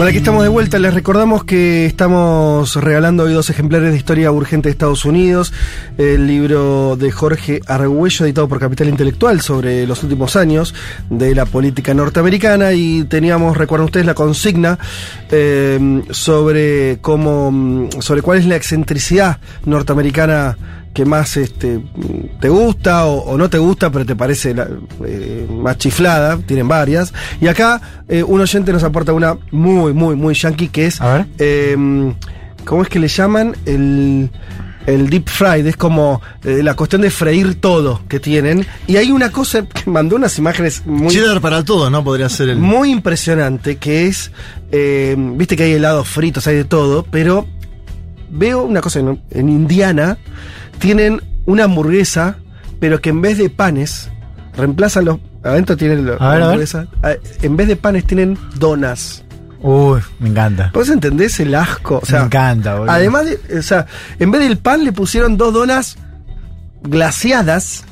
Bueno, aquí estamos de vuelta. Les recordamos que estamos regalando hoy dos ejemplares de Historia Urgente de Estados Unidos, el libro de Jorge Argüello, editado por Capital Intelectual, sobre los últimos años de la política norteamericana. Y teníamos, recuerdan ustedes, la consigna eh, sobre cómo, sobre cuál es la excentricidad norteamericana que más este, te gusta o, o no te gusta, pero te parece la- eh, más chiflada, tienen varias. Y acá eh, un oyente nos aporta una muy, muy, muy yankee que es, A ver. eh, ¿cómo es que le llaman? El, el deep fried, es como eh, la cuestión de freír todo que tienen. Y hay una cosa que mandó unas imágenes muy... Cheddar para todo, ¿no? Podría ser el. Muy impresionante, que es, eh, viste que hay helados fritos, hay de todo, pero veo una cosa, en, en Indiana tienen una hamburguesa, pero que en vez de panes, reemplazan los... Adentro tienen los- A ver, la a hamburguesa, ah, en vez de panes tienen donas. Uy, me encanta. ¿Vos entendés el asco? O sea, me encanta, boludo. Además, de, o sea, en vez del pan le pusieron dos donas glaciadas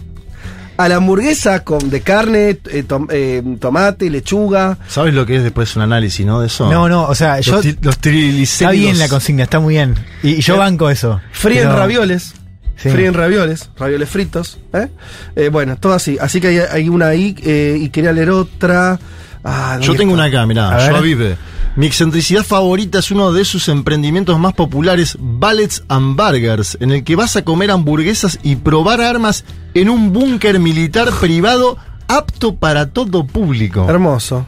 a la hamburguesa con de carne, eh, tom- eh, tomate, lechuga. ¿Sabes lo que es después un análisis, no? De eso. No, no, o sea, yo. Los, los Está bien la consigna, está muy bien. Y, y yo Pero- banco eso. Fríen Pero- ravioles. Sí. Fríen ravioles, ravioles fritos. ¿eh? Eh, bueno, todo así. Así que hay, hay una ahí eh, y quería leer otra. Ah, Yo ¿dónde tengo está? una acá, mirá, yo vive. Mi excentricidad favorita es uno de sus emprendimientos más populares, Ballets and Burgers, en el que vas a comer hamburguesas y probar armas en un búnker militar privado apto para todo público. Hermoso.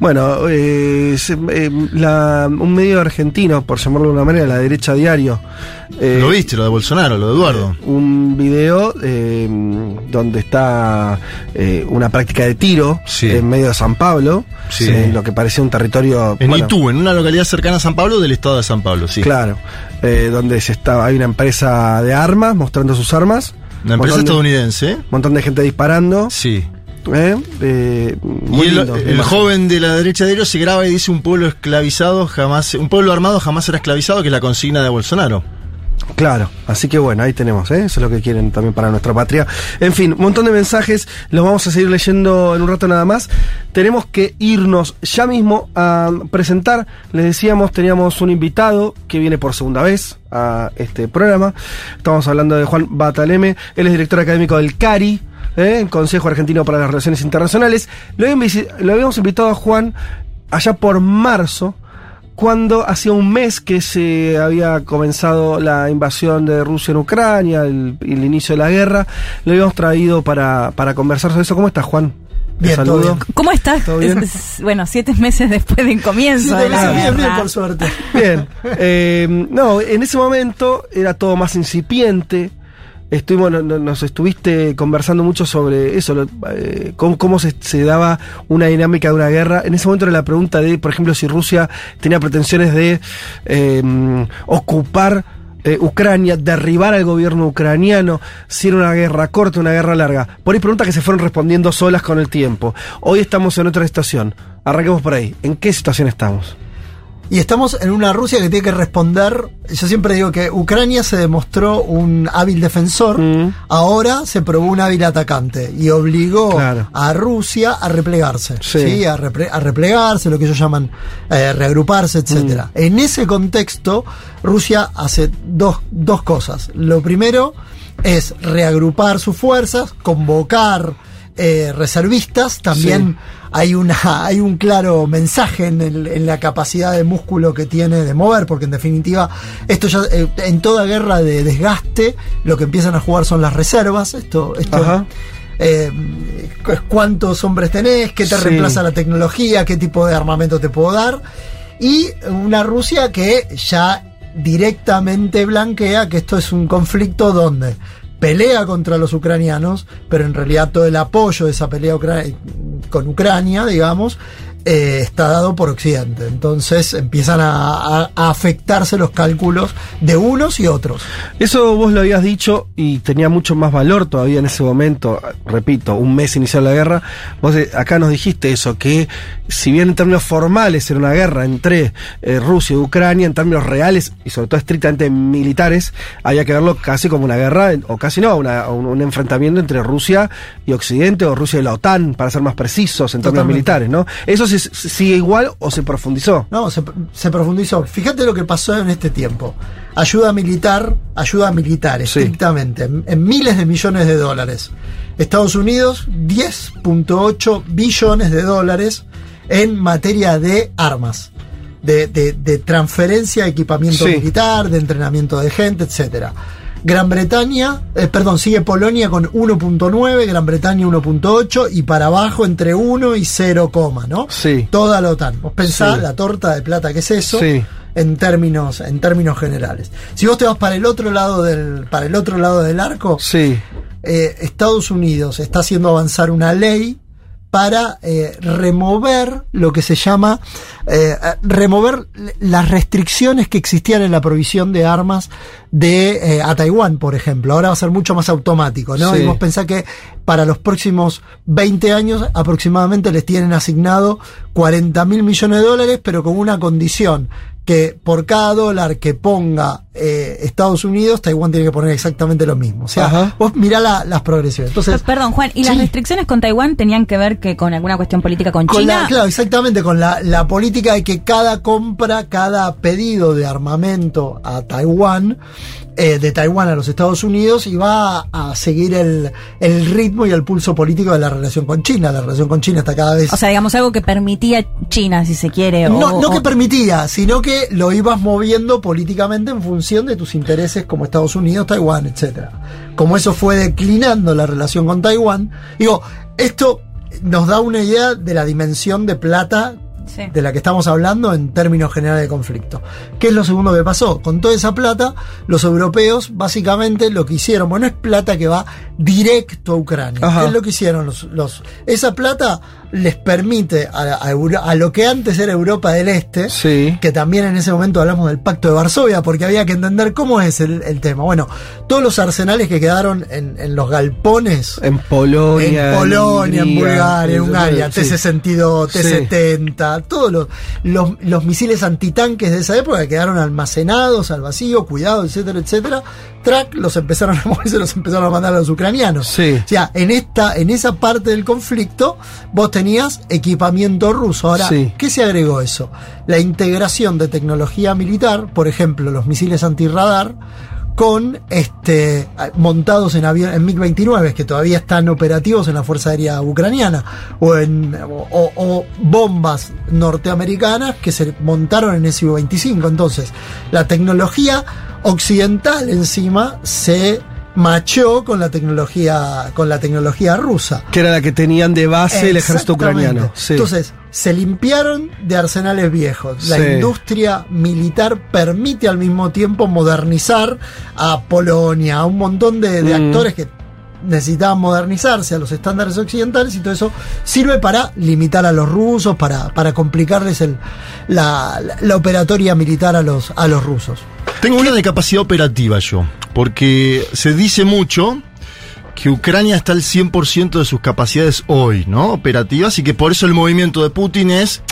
Bueno, eh, se- eh, la- un medio argentino, por llamarlo de una manera, la derecha diario. eh, Lo viste, lo de Bolsonaro, lo de Eduardo. un video eh, donde está eh, una práctica de tiro Sí. en medio de San Pablo, Sí. en lo que parecía un territorio En bueno, Itú, en una localidad cercana a San Pablo del estado de San Pablo, sí. Claro, eh, donde se estaba, hay una empresa de armas mostrando sus armas. Una empresa montón estadounidense, ¿eh? montón de gente disparando. Sí. ¿Eh? Eh, muy y el, lindo, joven de la derecha de ellos se graba y dice un pueblo esclavizado jamás, un pueblo armado jamás será esclavizado, que es la consigna de Bolsonaro. Claro, así que bueno, ahí tenemos, ¿eh? eso es lo que quieren también para nuestra patria. En fin, un montón de mensajes, los vamos a seguir leyendo en un rato nada más. Tenemos que irnos ya mismo a presentar, les decíamos, teníamos un invitado que viene por segunda vez a este programa. Estamos hablando de Juan Bataleme, él es director académico del CARI. ¿Eh? Consejo Argentino para las Relaciones Internacionales. Lo habíamos visi- lo habíamos invitado a Juan allá por marzo, cuando hacía un mes que se había comenzado la invasión de Rusia en Ucrania, el, el inicio de la guerra, lo habíamos traído para, para conversar sobre eso. ¿Cómo estás, Juan? Bien, todo saludo. bien. ¿Cómo estás? Bueno, siete meses después del comienzo de la bien, bien, por suerte. Bien. Eh, no, en ese momento era todo más incipiente. Estuvimos, no- no- nos estuviste conversando mucho sobre eso, eh, cómo, se, daba una dinámica de una guerra. En ese momento era la pregunta de, por ejemplo, si Rusia tenía pretensiones de eh, ocupar eh, Ucrania, derribar al gobierno ucraniano, si era una guerra corta, una guerra larga. Por ahí preguntas que se fueron respondiendo solas con el tiempo. Hoy estamos en otra estación. Arranquemos por ahí. ¿En qué situación estamos? Y estamos en una Rusia que tiene que responder. Yo siempre digo que Ucrania se demostró un hábil defensor, Mm. ahora se probó un hábil atacante y obligó Claro. a Rusia a replegarse, Sí. ¿sí? A, repre- a replegarse, lo que ellos llaman eh, reagruparse, etcétera. Mm. En ese contexto, Rusia hace dos, dos cosas. Lo primero es reagrupar sus fuerzas, convocar eh, reservistas, también hay una hay un claro mensaje en, el- en la capacidad de músculo que tiene de mover, porque en definitiva esto ya eh, en toda guerra de desgaste lo que empiezan a jugar son las reservas, esto esto Ajá. eh, cu- cuántos hombres tenés, qué te Sí. reemplaza la tecnología, qué tipo de armamento te puedo dar y una Rusia que ya directamente blanquea que esto es un conflicto donde pelea contra los ucranianos, pero en realidad todo el apoyo de esa pelea con Ucrania, digamos, eh, está dado por Occidente. Entonces empiezan a, a- a afectarse los cálculos de unos y otros. Eso vos lo habías dicho y tenía mucho más valor todavía en ese momento, repito, un mes inicial la guerra. Vos eh, acá nos dijiste eso, que si bien en términos formales era una guerra entre eh, Rusia y Ucrania, en términos reales y sobre todo estrictamente militares, había que verlo casi como una guerra, o casi no, una- un, un enfrentamiento entre Rusia y Occidente o Rusia y la OTAN, para ser más precisos en términos Totalmente. militares, ¿no? ¿Eso se- sigue igual o se profundizó? No, se, se profundizó. Fíjate lo que pasó en este tiempo. Ayuda militar, ayuda militar, Sí. estrictamente, en, en miles de millones de dólares. Estados Unidos, 10.8 billones de dólares en materia de armas. De, de- de transferencia de equipamiento Sí. militar, de entrenamiento de gente, etcétera. Gran Bretaña, eh, perdón, sigue Polonia con 1.9, Gran Bretaña 1.8 y para abajo entre 1 y 0, ¿no? Sí. Toda la OTAN. Vos pensás Sí. la torta de plata que es eso Sí. en términos en términos generales. Si vos te vas para el otro lado del para el otro lado del arco, Sí. eh, Estados Unidos está haciendo avanzar una ley para eh, remover lo que se llama eh, remover las restricciones que existían en la provisión de armas de eh, a Taiwán, por ejemplo. Ahora va a ser mucho más automático, ¿no? Sí. Y vos pensás que para los próximos 20 años aproximadamente les tienen asignado 40 mil millones de dólares, pero con una condición que por cada dólar que ponga eh, Estados Unidos, Taiwán tiene que poner exactamente lo mismo. O sea, Ajá. vos mirá la- las progresiones. Entonces, Perdón, Juan, ¿y las restricciones con Taiwán tenían que ver que con alguna cuestión política con, Con China? la, claro, exactamente, con la, la política de que cada compra, cada pedido de armamento a Taiwán, eh, de Taiwán a los Estados Unidos, iba a, a seguir el, el ritmo y el pulso político de la relación con China. La relación con China está cada vez... O sea, digamos algo que permitía China, si se quiere. o- no, no o- que permitía, sino que lo ibas moviendo políticamente en función de tus intereses como Estados Unidos, Taiwán, etcétera. Como eso fue declinando la relación con Taiwán, digo, esto nos da una idea de la dimensión de plata De la que estamos hablando en términos generales de conflicto. ¿Qué es lo segundo que pasó? Con toda esa plata, los europeos básicamente lo que hicieron, bueno, es plata que va directo a Ucrania. Ajá. ¿Qué es lo que hicieron los, los esa plata les permite a, a Euro- a lo que antes era Europa del Este, Sí. que también en ese momento hablamos del Pacto de Varsovia, porque había que entender cómo es el, el tema. Bueno, todos los arsenales que quedaron en, en los galpones En Polonia. en Polonia, en Hungría, Bulgaria, en Hungría, sí. T-62, Sí. T-70, todos los, los, los misiles antitanques de esa época que quedaron almacenados al vacío, cuidados, etcétera, etcétera. Track los empezaron a mover, se los empezaron a mandar a los ucranianos. Sí. O sea, en esta, en esa parte del conflicto, vos tenías equipamiento ruso. Ahora, Sí. ¿qué se agregó eso? La integración de tecnología militar, por ejemplo, los misiles antirradar, con este montados en avión en MiG-29 que todavía están operativos en la Fuerza Aérea Ucraniana o en o, o bombas norteamericanas que se montaron en SU-25 entonces la tecnología occidental encima se machó con la tecnología con la tecnología rusa Que era la que tenían de base el ejército ucraniano. Sí. Entonces, se limpiaron de arsenales viejos. La Sí. industria militar permite al mismo tiempo modernizar a Polonia, a un montón de, de Mm. actores que necesitaban modernizarse a los estándares occidentales y todo eso sirve para limitar a los rusos, para, para complicarles el, la, la- la operatoria militar a los, a los rusos. Tengo una de capacidad operativa yo, porque se dice mucho que Ucrania está al 100% de sus capacidades hoy, ¿no? Operativas, y que por eso el movimiento de Putin es,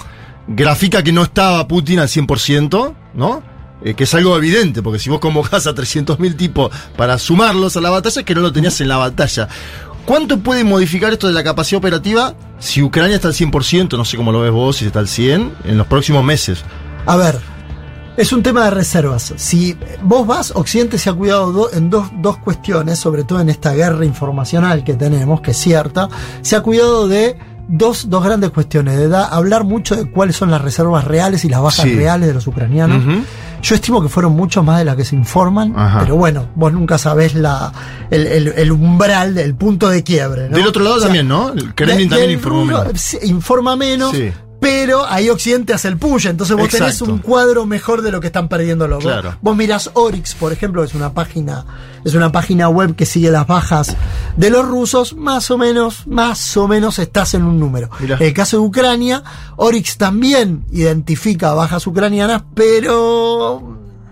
grafica que no estaba Putin al 100%, ¿no? Eh, que es algo evidente, porque si vos convocás a 300.000 tipos para sumarlos a la batalla, es que no lo tenías en la batalla. ¿Cuánto puede modificar esto de la capacidad operativa si Ucrania está al 100%, no sé cómo lo ves vos, si está al 100%, en los próximos meses? A ver, es un tema de reservas. Si vos vas, Occidente se ha cuidado do- en dos, dos cuestiones, sobre todo en esta guerra informacional que tenemos, que es cierta, se ha cuidado de dos, dos grandes cuestiones, de da- hablar mucho de cuáles son las reservas reales y las bajas Sí. reales de los ucranianos. Yo estimo que fueron muchos más de las que se informan, Ajá. pero bueno, vos nunca sabés la, el, el- el umbral, el punto de quiebre. ¿no? Del otro lado O sea, también, ¿no? El Kremlin también informó menos. informa menos, Sí. Pero ahí Occidente hace el push, entonces vos tenés un cuadro mejor de lo que están perdiendo los Claro. Vos, vos mirás Oryx, por ejemplo, es una página, es una página web que sigue las bajas de los rusos, más o menos, más o menos estás en un número. Mirá. En el caso de Ucrania, Oryx también identifica bajas ucranianas, pero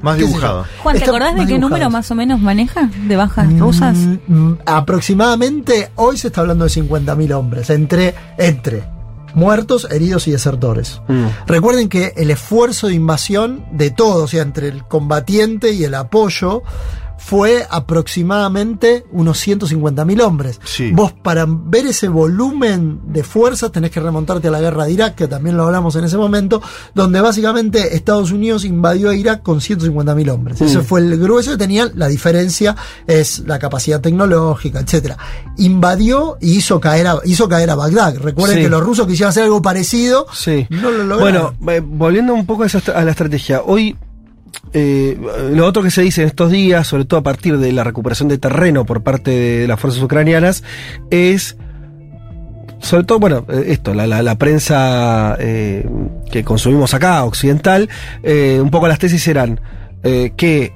Más dibujado. Juan, ¿te Está acordás de qué número más o menos maneja de bajas rusas? Mm, mm, aproximadamente hoy se está hablando de 50.000 hombres, entre, entre muertos, heridos y desertores. Mm. Recuerden que el esfuerzo de invasión de todos, o sea, entre el combatiente y el apoyo, fue aproximadamente unos 150.000 hombres. Sí. Vos para ver ese volumen de fuerzas tenés que remontarte a la guerra de Irak, que también lo hablamos en ese momento, donde básicamente Estados Unidos invadió a Irak con 150.000 hombres. Ese fue el grueso que tenían. La diferencia es la capacidad tecnológica, etcétera. Invadió y hizo caer a, hizo caer a Bagdad. Recuerden Sí. que los rusos quisieron hacer algo parecido. Sí. No lo lograron. Bueno, eh, volviendo un poco a, esa a la estrategia, hoy eh, lo otro que se dice en estos días, sobre todo a partir de la recuperación de terreno por parte de las fuerzas ucranianas, es sobre todo, bueno, eh, esto, la, la- la prensa eh, que consumimos acá, occidental, eh, un poco las tesis eran que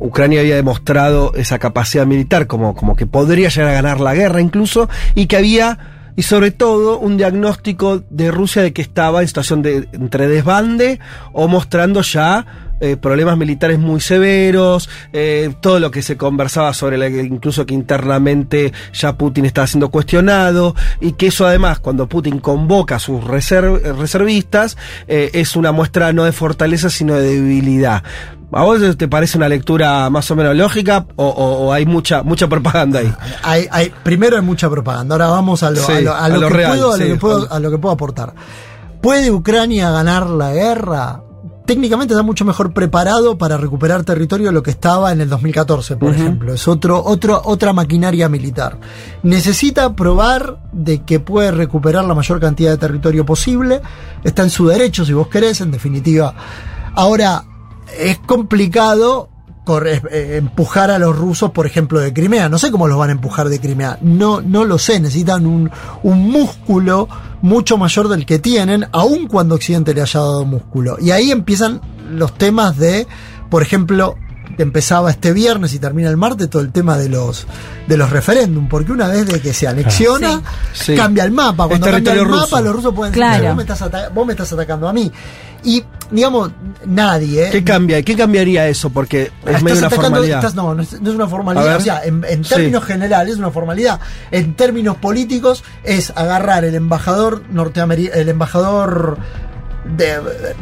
Ucrania había demostrado esa capacidad militar, como, como que podría llegar a ganar la guerra incluso, y que había, y sobre todo, un diagnóstico de Rusia de que estaba en situación de entre desbande o mostrando ya eh, problemas militares muy severos, eh, todo lo que se conversaba sobre la, incluso que internamente ya Putin estaba siendo cuestionado y que eso además cuando Putin convoca a sus reserv- eh, reservistas eh, es una muestra no de fortaleza sino de debilidad. ¿A vos te parece una lectura más o menos lógica o, o- o hay mucha mucha propaganda ahí? Hay, hay- primero hay mucha propaganda. Ahora vamos a lo, Sí, a lo, a a lo lo que real, puedo, a lo sí, que puedo- Juan. a lo que puedo aportar. ¿Puede Ucrania ganar la guerra? Técnicamente está mucho mejor preparado para recuperar territorio de lo que estaba en el 2014, por ejemplo. Es otro, otro, otra maquinaria militar. Necesita probar de que puede recuperar la mayor cantidad de territorio posible. Está en su derecho, si vos querés, en definitiva. Ahora, es complicado corre- eh, empujar a los rusos, por ejemplo, de Crimea. No sé cómo los van a empujar de Crimea. No, no lo sé. Necesitan un, un músculo mucho mayor del que tienen, aun cuando Occidente le haya dado músculo. Y ahí empiezan los temas de, por ejemplo, empezaba este viernes y termina el martes todo el tema de los de los referéndum, porque una vez de que se anexiona, Sí. cambia el mapa. Cuando cambia el mapa, los rusos pueden decir, Claro. vos, me estás vos me estás atacando a mí. Y, digamos, nadie. ¿Qué cambia? ¿Qué cambiaría eso? Porque es Estás medio una atacando- formalidad. estás- no, no es, no es una formalidad. O sea, en, en Sí. términos generales es una formalidad. En términos políticos es agarrar el embajador norteamericano, el embajador de,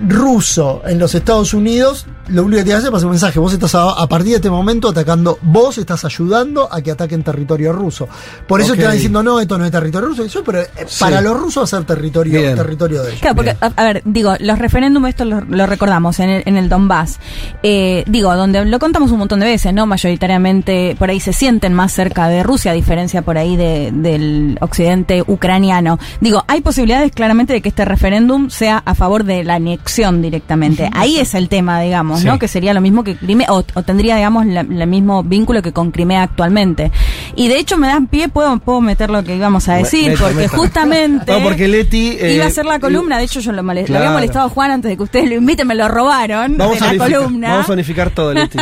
ruso en los Estados Unidos. Lo único que que hacer es pasar un mensaje. Vos estás a, a partir de este momento atacando, vos estás ayudando a que ataquen territorio ruso. Por eso Ok. te están diciendo, no, esto no es territorio ruso. Eso, pero eh, Sí. para los rusos va a ser territorio, Bien. territorio de ellos. Claro, porque, a, a ver, digo, los referéndums, esto lo, lo recordamos en el, en el Donbass. Eh, digo, donde lo contamos un montón de veces, ¿no? Mayoritariamente por ahí se sienten más cerca de Rusia, a diferencia por ahí de- del occidente ucraniano. Digo, hay posibilidades claramente de que este referéndum sea a favor de la anexión directamente. Ahí es el tema, digamos, ¿no? Sí. Que sería lo mismo que Crimea, o, o tendría, digamos, el mismo vínculo que con Crimea actualmente. Y de hecho me dan pie, puedo, puedo meter lo que íbamos a decir, porque justamente... No, porque Leti. eh, Iba a ser la columna, de hecho yo lo, mole- lo había molestado a Juan antes de que ustedes lo inviten, me lo robaron Vamos de a, la unificar, columna. vamos a unificar todo, Leti.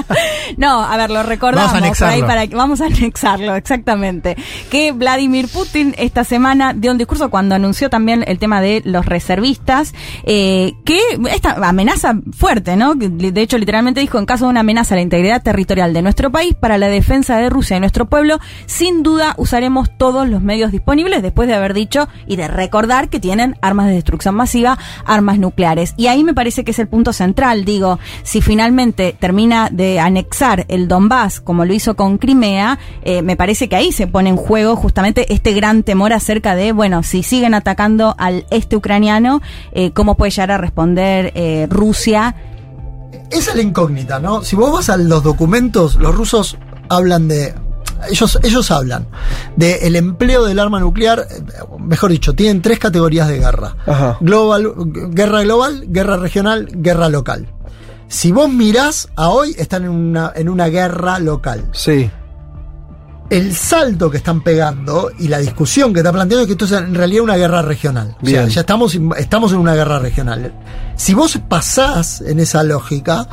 no, a ver, lo recordamos Vamos a por ahí para que vamos a anexarlo, exactamente. Que Vladimir Putin esta semana dio un discurso cuando anunció también el tema de los reservistas, eh, que esta amenaza fuerte, ¿no? De hecho, literalmente dijo, en caso de una amenaza a la integridad territorial de nuestro país, para la defensa de Rusia y nuestro pueblo, sin duda usaremos todos los medios disponibles, después de haber dicho y de recordar que tienen armas de destrucción masiva, armas nucleares. Y ahí me parece que es el punto central, digo, si finalmente termina de anexar el Donbass, como lo hizo con Crimea, eh, me parece que ahí se pone en juego justamente este gran temor acerca de, bueno, si siguen atacando al este ucraniano, eh, ¿cómo puede llegar a responder eh, Rusia? Esa es la incógnita, ¿no? Si vos vas a los documentos, los rusos hablan de. Ellos, ellos hablan de el empleo del arma nuclear, mejor dicho, tienen tres categorías de guerra. Ajá. Global, guerra global, guerra regional, guerra local. Si vos mirás a hoy, están en una, en una guerra local. Sí. El salto que están pegando y la discusión que está planteando es que esto es en realidad una guerra regional. O sea, ya estamos, estamos en una guerra regional. Si vos pasás en esa lógica,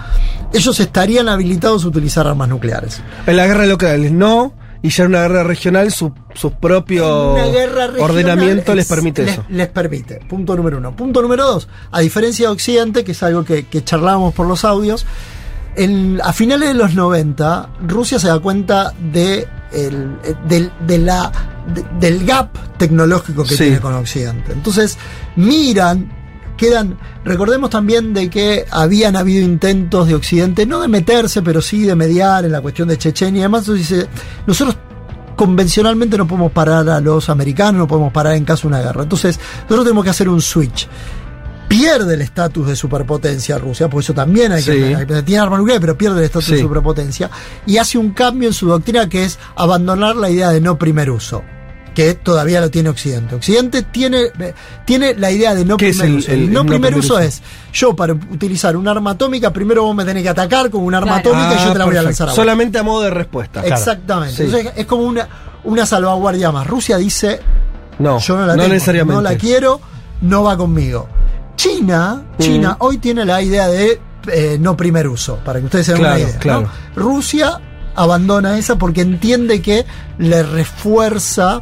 ellos estarían habilitados a utilizar armas nucleares. En la guerra local no, y ya en una guerra regional su, su propio regional ordenamiento les es- permite les, eso. Les permite. Punto número uno. Punto número dos. A diferencia de Occidente, que es algo que, que charlábamos por los audios, en- a finales de los 90, Rusia se da cuenta de el- del- de la, de- del gap tecnológico que Sí. tiene con Occidente. Entonces, miran, quedan. Recordemos también de que habían habido intentos de Occidente, no de meterse, pero sí de mediar en la cuestión de Chechenia y demás. Entonces dice, nosotros convencionalmente no podemos parar a los americanos, no podemos parar en caso de una guerra. Entonces, nosotros tenemos que hacer un switch. Pierde el estatus de superpotencia Rusia, por eso también hay que, Sí. hay tiene armas nucleares, pero pierde el estatus de superpotencia y hace un cambio en su doctrina que es abandonar la idea de no primer uso, que todavía lo tiene Occidente. Occidente tiene, eh, tiene la idea de no ¿Qué es primer el- uso. el- El no, el no primer primer uso uso? es yo para utilizar un arma atómica, primero vos me tenés que atacar con un arma Claro. atómica y yo te la voy a Ah, lanzar a vos. Solamente a modo de respuesta. Exactamente. Sí. Entonces es como una, una salvaguardia más. Rusia dice, No, yo no la no tengo, necesariamente. no la quiero, no va conmigo. China, China Mm. hoy tiene la idea de eh, no primer uso, para que ustedes se den Claro, una idea. ¿no? claro. Rusia abandona esa porque entiende que le refuerza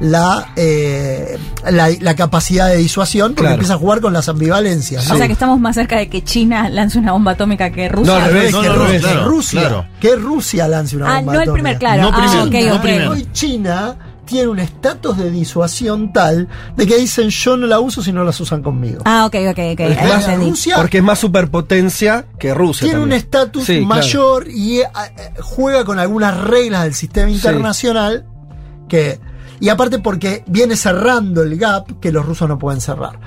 la, eh, la, la capacidad de disuasión porque Claro. empieza a jugar con las ambivalencias. O ¿no? sea que estamos más cerca de que China lance una bomba atómica que Rusia. No, al revés, No, que no, no, Rusia, claro, Rusia, claro. que Rusia lance una Ah, bomba no el atómica. primer, claro. No ah, primero. Hoy China tiene un estatus de disuasión tal de que dicen yo no la uso si no las usan conmigo. Ah, ok, ok, ok. Es ahí más, entendí. Rusia Porque es más superpotencia que Rusia. tiene un estatus Sí, claro. mayor y eh, eh, juega con algunas reglas del sistema internacional que y aparte porque viene cerrando el gap que los rusos no pueden cerrar.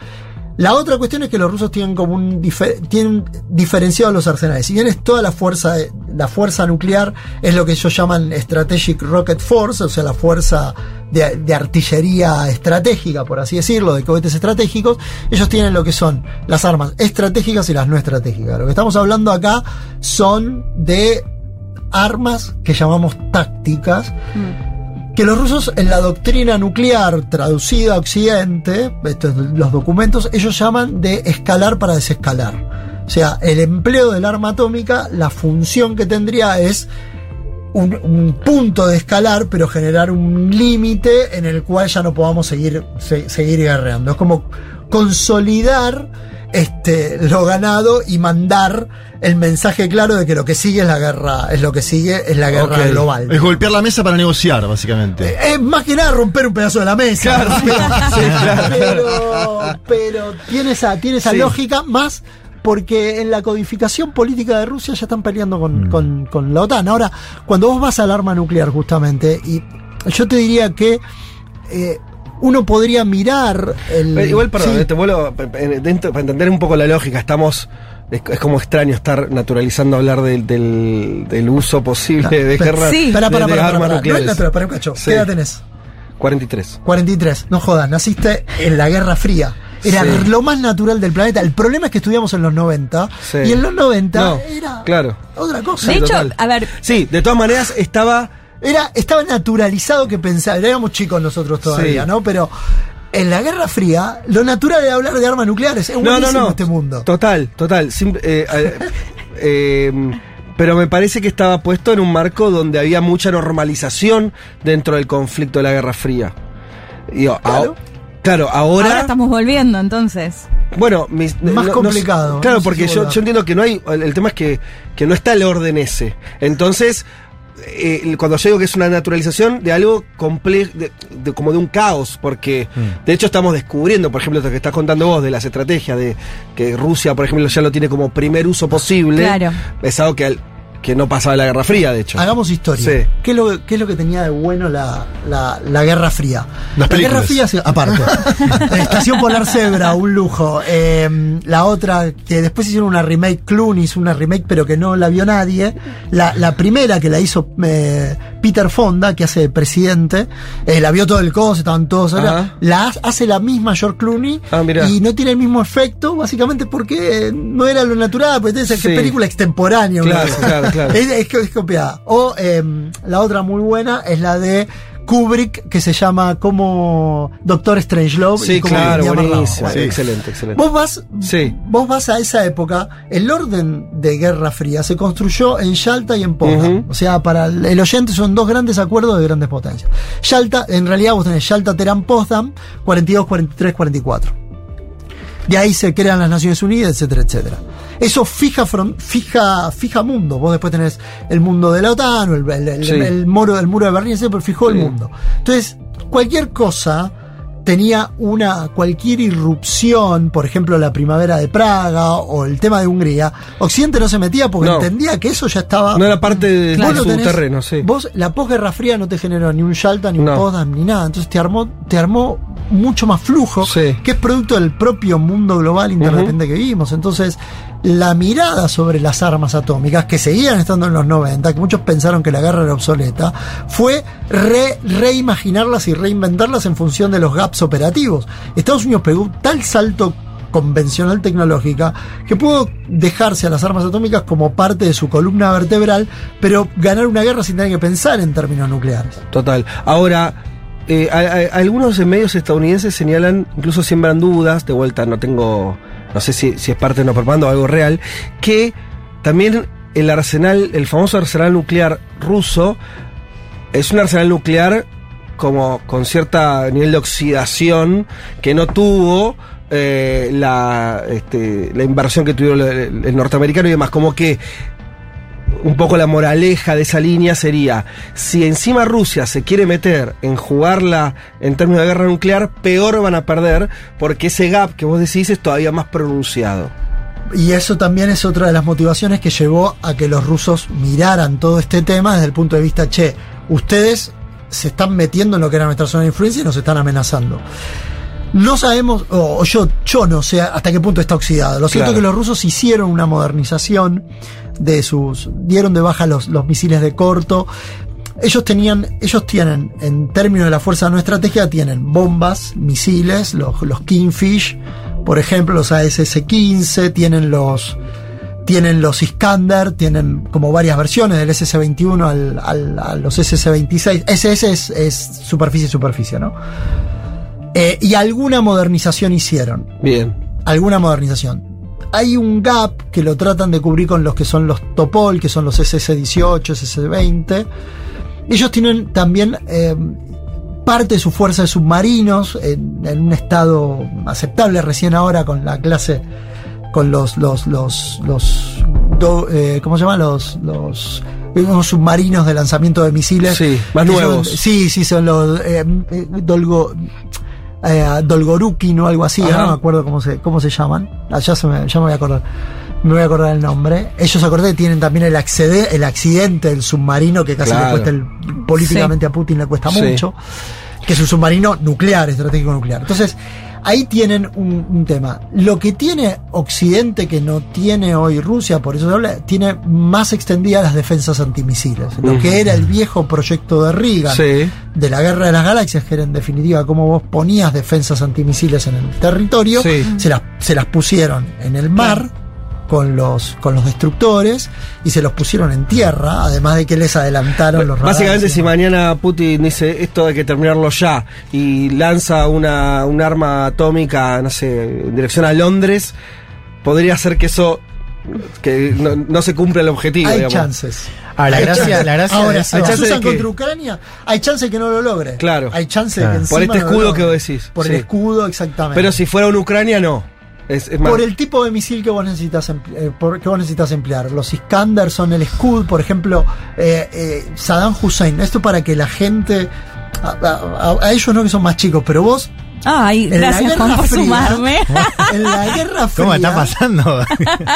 La otra cuestión es que los rusos tienen como un difer- tienen diferenciados los arsenales. Si bien es toda la fuerza la fuerza nuclear es lo que ellos llaman strategic rocket force, o sea, la fuerza de, de artillería estratégica, por así decirlo, de cohetes estratégicos, ellos tienen lo que son las armas estratégicas y las no estratégicas. Lo que estamos hablando acá son de armas que llamamos tácticas, que los rusos en la doctrina nuclear traducida a Occidente, estos los documentos, ellos llaman de escalar para desescalar. O sea, el empleo del arma atómica, la función que tendría es un, un punto de escalar, pero generar un límite en el cual ya no podamos seguir, se- seguir guerreando. Es como consolidar este, lo ganado y mandar el mensaje claro de que lo que sigue es la guerra, es lo que sigue es la guerra global. Es golpear la mesa para negociar, básicamente. Eh, Es más que nada romper un pedazo de la mesa. pero, pero tiene esa, tiene esa Sí. lógica más porque en la codificación política de Rusia ya están peleando con, con- con la OTAN. Ahora, cuando vos vas al arma nuclear justamente, y yo te diría que eh, uno podría mirar el... Eh, Igual, perdón, Sí. eh, te vuelvo dentro- para entender un poco la lógica. Estamos. Es, es como extraño estar naturalizando hablar del, del, del uso posible de Espera, guerra Sí. De, para, de para, armas para, nucleares. No, espera, espera un cacho. Sí. ¿Qué edad tenés? 43. 43, no jodas, naciste en la Guerra Fría. Era Sí. lo más natural del planeta. El problema es que estudiamos en los 90 Sí. y en los 90 No, era claro. otra cosa. De hecho, total. a ver, Sí, de todas maneras estaba. Era, estaba naturalizado que pensaba, éramos chicos nosotros todavía, Sí. ¿no? Pero en la Guerra Fría, lo natural era hablar de armas nucleares. Es No, no, buenísimo no. este mundo. Total, total. Sim- eh, eh, eh, pero me parece que estaba puesto en un marco donde había mucha normalización dentro del conflicto de la Guerra Fría. Y, Claro. claro. claro, ahora. ahora estamos volviendo entonces. Bueno, mis- Más complicado, claro, no sé porque si yo, volver. yo entiendo que no hay. El, el tema es que, que no está el orden ese. Entonces, eh, cuando yo digo que es una naturalización de algo complejo, de, de- como de un caos, porque de hecho estamos descubriendo, por ejemplo, lo que estás contando vos de las estrategias, de que Rusia, por ejemplo, ya lo tiene como primer uso posible. Claro. Es algo que, al- que no pasaba la Guerra Fría, de hecho. Hagamos historia. Sí. ¿Qué, es lo, qué es lo que tenía de bueno la, la, la Guerra Fría? Las la Guerra. Fría, aparte. Estación Polar Zebra, un lujo. Eh, la otra, que después hicieron una remake, Clooney hizo una remake, pero que no la vio nadie. La, la primera que la hizo eh, Peter Fonda, que hace de presidente, eh, la vio todo el coso, estaban todos. ahora, la ha- hace la misma George Clooney Ah, y no tiene el mismo efecto, básicamente porque no era lo natural, porque es Sí. película extemporánea. Claro, cosa. claro, Claro. Es, es, es copiada. O em, la otra muy buena es la de Kubrick, que se llama como Doctor Strangelove. Sí, y claro, buenísimo. Excelente, excelente. Vos vas, Sí. vos vas a esa época, el orden de Guerra Fría se construyó en Yalta y en Potsdam. O sea, para el oyente son dos grandes acuerdos de grandes potencias. Yalta, en realidad vos tenés Yalta, Teherán, Potsdam, 42, 43, 44. De ahí se crean las Naciones Unidas, etcétera, etcétera. Eso fija, fija, fija mundo. Vos después tenés el mundo de la OTAN, el, el, el- Sí. el muro, el muro de Berlín, pero fijó Sí. el mundo. Entonces, cualquier cosa tenía una, cualquier irrupción, por ejemplo, la primavera de Praga o el tema de Hungría, Occidente no se metía porque No. entendía que eso ya estaba No era parte de, lo su tenés- terreno, sí. Vos, la posguerra fría no te generó ni un Yalta, ni un. Potsdam, ni nada. Entonces te armó, te armó mucho más flujo, Sí. que es producto del propio mundo global interdependiente que vivimos. Entonces, la mirada sobre las armas atómicas, que seguían estando en los 90, que muchos pensaron que la guerra era obsoleta, fue re- reimaginarlas y reinventarlas en función de los gaps operativos. Estados Unidos pegó tal salto convencional tecnológica que pudo dejarse a las armas atómicas como parte de su columna vertebral, pero ganar una guerra sin tener que pensar en términos nucleares. Total. Ahora, eh, a- algunos medios estadounidenses señalan, incluso siembran dudas, de vuelta no tengo, no sé si, es parte de una propaganda o algo real, que también el arsenal, el famoso arsenal nuclear ruso, es un arsenal nuclear como con cierta nivel de oxidación que no tuvo eh, la, este, la inversión que tuvieron el, el norteamericano y demás, como que un poco la moraleja de esa línea sería, si encima Rusia se quiere meter en jugarla en términos de guerra nuclear, peor van a perder, porque ese gap que vos decís es todavía más pronunciado. Y eso también es otra de las motivaciones que llevó a que los rusos miraran todo este tema desde el punto de vista, che, ustedes se están metiendo en lo que era nuestra zona de influencia y nos están amenazando. No sabemos, o yo, yo no sé hasta qué punto está oxidado. Lo cierto Claro. es que los rusos hicieron una modernización de sus. dieron de baja los, los misiles de corto. Ellos tenían, ellos tienen, en términos de la fuerza no estratégica, tienen bombas, misiles, los, los Kingfish, por ejemplo, los ASS-15, tienen los, tienen los Iskander, tienen como varias versiones del SS-21 al, al- a los SS-26. SS es, es superficie-superficie, ¿no? Eh, y alguna modernización hicieron. Bien. Alguna modernización. Hay un gap que lo tratan de cubrir con los que son los Topol, que son los SS-18, SS-20. Ellos tienen también eh, parte de su fuerza de submarinos en, en un estado aceptable recién ahora con la clase, con los, los, los, los, do- eh, ¿cómo se llama? Los, los, unos submarinos de lanzamiento de misiles. Sí, más son- nuevos. sí, sí, son los eh, Dolgo, eh, Dolgorukin o algo así, Ajá. no me acuerdo cómo se, cómo se llaman. Ah, ya, se me, ya me voy a acordar. Me voy a acordar el nombre. Ellos acordé tienen también el, accede, el accidente del submarino que casi le cuesta el, políticamente a Putin le cuesta Sí. mucho. Que es un submarino nuclear, estratégico nuclear. Entonces, ahí tienen un, un tema. Lo que tiene Occidente que no tiene hoy Rusia, por eso se habla, tiene más extendidas las defensas antimisiles. Lo que era el viejo proyecto de Reagan Sí. de la guerra de las galaxias, que era en definitiva cómo vos ponías defensas antimisiles en el territorio, Sí. se, las, se las pusieron en el mar con los, con los destructores y se los pusieron en tierra, además de que les adelantaron los radares Básicamente, si mañana Putin dice esto hay que terminarlo ya y lanza una, un arma atómica, no sé, en dirección a Londres, podría ser que eso que no, no se cumpla el objetivo. hay digamos. chances. Ah, la Hay gracia- chances. la gracia Ahora, de si eso- los ¿Hay chance de usan contra Ucrania, hay chance que no lo logre. Claro. Hay chance Claro. de que Por este no lo escudo que vos decís, Por sí. el escudo, exactamente. Pero si fuera una Ucrania, no. Es, es más. Por el tipo de misil que vos necesitas, empl- eh, por- que vos necesitas emplear. Los Iskander son el Scud, por ejemplo, eh, eh, Saddam Hussein. Esto para que la gente. A, a- a ellos no que son más chicos, pero vos. Ay, En la gracias Guerra Juan por Fría, sumarme. En la Guerra Fría. ¿Cómo está pasando?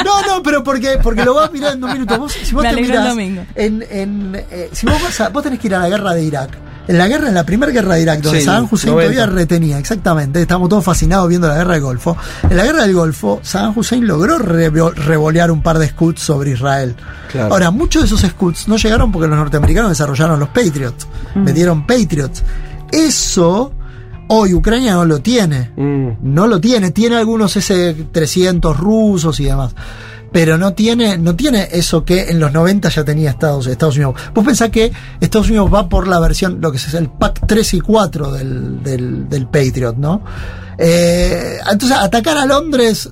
No, no, pero porque, porque lo vas a mirar en dos minutos. Vos, si vos Me te el mirás, domingo. en, en, eh, si vos vas a, vos tenés que ir a la guerra de Irak. En la guerra, en la primera guerra de Irak, donde Sí, Saddam Hussein 90. todavía retenía, exactamente, estamos todos fascinados viendo la guerra del Golfo. En la guerra del Golfo, Saddam Hussein logró revo- revolear un par de scouts sobre Israel. Claro. Ahora, muchos de esos scouts no llegaron porque los norteamericanos desarrollaron los Patriots, metieron Patriots. Eso, hoy Ucrania no lo tiene Mm. no lo tiene, tiene algunos S-300 rusos y demás. Pero no tiene, no tiene eso que en los 90 ya tenía Estados, Estados Unidos. Vos pensás que Estados Unidos va por la versión, lo que es el pack 3 y 4 del, del, del Patriot, ¿no? Eh, entonces, atacar a Londres